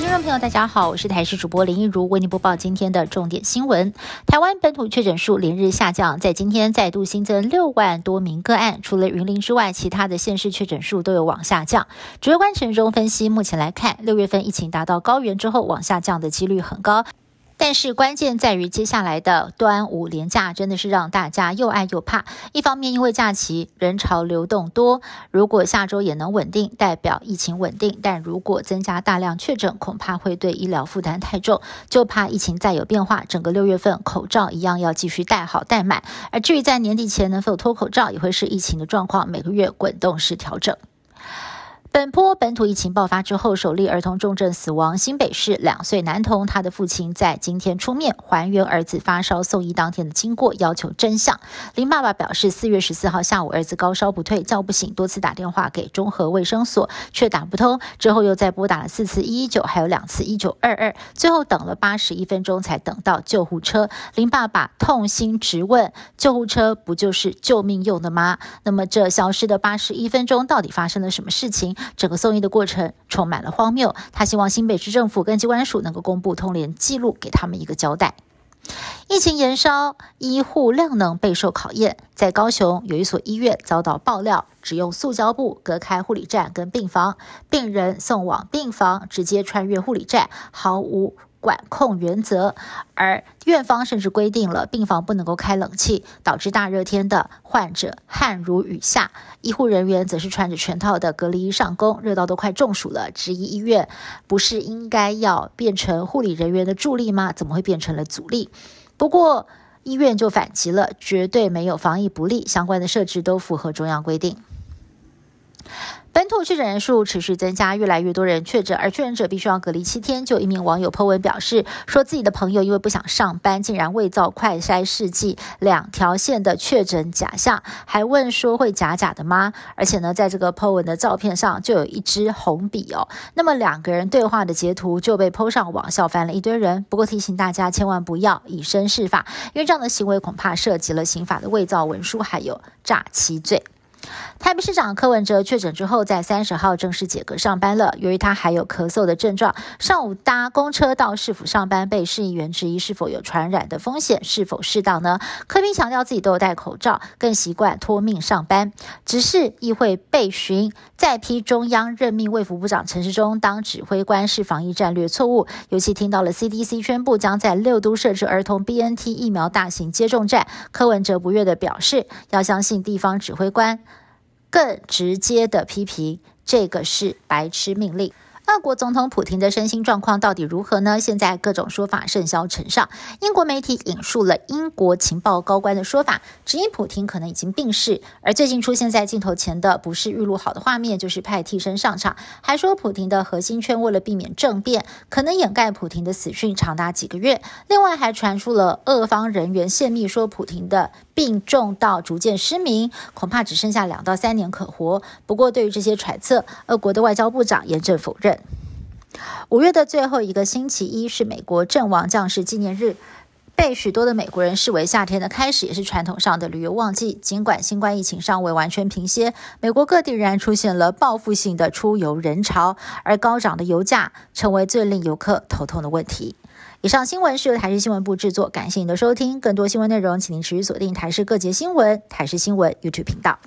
听众朋友，大家好，我是台视主播林一如，为您播报今天的重点新闻。台湾本土确诊数连日下降，在今天再度新增六万多名个案，除了云林之外，其他的县市确诊数都有往下降。主要官陈中分析，目前来看，六月份疫情达到高原之后，往下降的几率很高。但是关键在于接下来的端午连假，真的是让大家又爱又怕。一方面因为假期人潮流动多，如果下周也能稳定，代表疫情稳定；但如果增加大量确诊，恐怕会对医疗负担太重，就怕疫情再有变化，整个六月份口罩一样要继续戴好戴满。而至于在年底前能否脱口罩，也会是疫情的状况，每个月滚动式调整。本波本土疫情爆发之后，首例儿童重症死亡。新北市两岁男童，他的父亲在今天出面还原儿子发烧送医当天的经过，要求真相。林爸爸表示，四月十四号下午，儿子高烧不退，叫不醒，多次打电话给中和卫生所，却打不通。之后又再拨打了四次一一九，还有两次一九二二，最后等了八十一分钟才等到救护车。林爸爸痛心直问：救护车不就是救命用的吗？那么这消失的八十一分钟，到底发生了什么事情？整个送医的过程充满了荒谬，他希望新北市政府跟机关署能够公布通联记录，给他们一个交代。疫情延烧，医护量能备受考验。在高雄有一所医院遭到爆料，只用塑胶布隔开护理站跟病房，病人送往病房直接穿越护理站，毫无。管控原则，而院方甚至规定了病房不能够开冷气，导致大热天的患者汗如雨下，医护人员则是穿着全套的隔离衣上工，热到都快中暑了。质疑医院不是应该要变成护理人员的助力吗？怎么会变成了阻力？不过医院就反击了，绝对没有防疫不力，相关的设置都符合中央规定。本土确诊人数持续增加，越来越多人确诊，而确诊者必须要隔离七天。就一名网友 po 文表示，说自己的朋友因为不想上班，竟然伪造快筛试剂两条线的确诊假象，还问说会假假的吗？而且呢，在这个 po 文的照片上就有一支红笔哦。那么两个人对话的截图就被 po 上网，笑翻了一堆人。不过提醒大家千万不要以身试法，因为这样的行为恐怕涉及了刑法的伪造文书，还有诈欺罪。台北市长柯文哲确诊之后，在三十号正式解隔上班了。由于他还有咳嗽的症状，上午搭公车到市府上班，被市议员质疑是否有传染的风险，是否适当呢？柯宾强调自己都有戴口罩，更习惯托命上班。只是议会被询再批中央任命卫福部长陈时中当指挥官是防疫战略错误，尤其听到了 CDC 宣布将在六都设置儿童 BNT 疫苗大型接种站，柯文哲不悦的表示，要相信地方指挥官。更直接的批评，这个是白痴命令。俄国总统普京的身心状况到底如何呢？现在各种说法甚嚣尘上。英国媒体引述了英国情报高官的说法，指因普京可能已经病逝。而最近出现在镜头前的不是预录好的画面，就是派替身上场。还说普京的核心圈为了避免政变，可能掩盖普京的死讯长达几个月。另外还传出了俄方人员泄密，说普京的病重到逐渐失明，恐怕只剩下两到三年可活。不过对于这些揣测，俄国的外交部长严正否认。五月的最后一个星期一是美国阵亡将士纪念日，被许多的美国人视为夏天的开始，也是传统上的旅游旺季。尽管新冠疫情尚未完全平息，美国各地仍然出现了报复性的出游人潮，而高涨的油价成为最令游客头痛的问题。以上新闻是由台视新闻部制作，感谢您的收听。更多新闻内容，请您持续锁定台视各节新闻、台视新闻 YouTube 频道。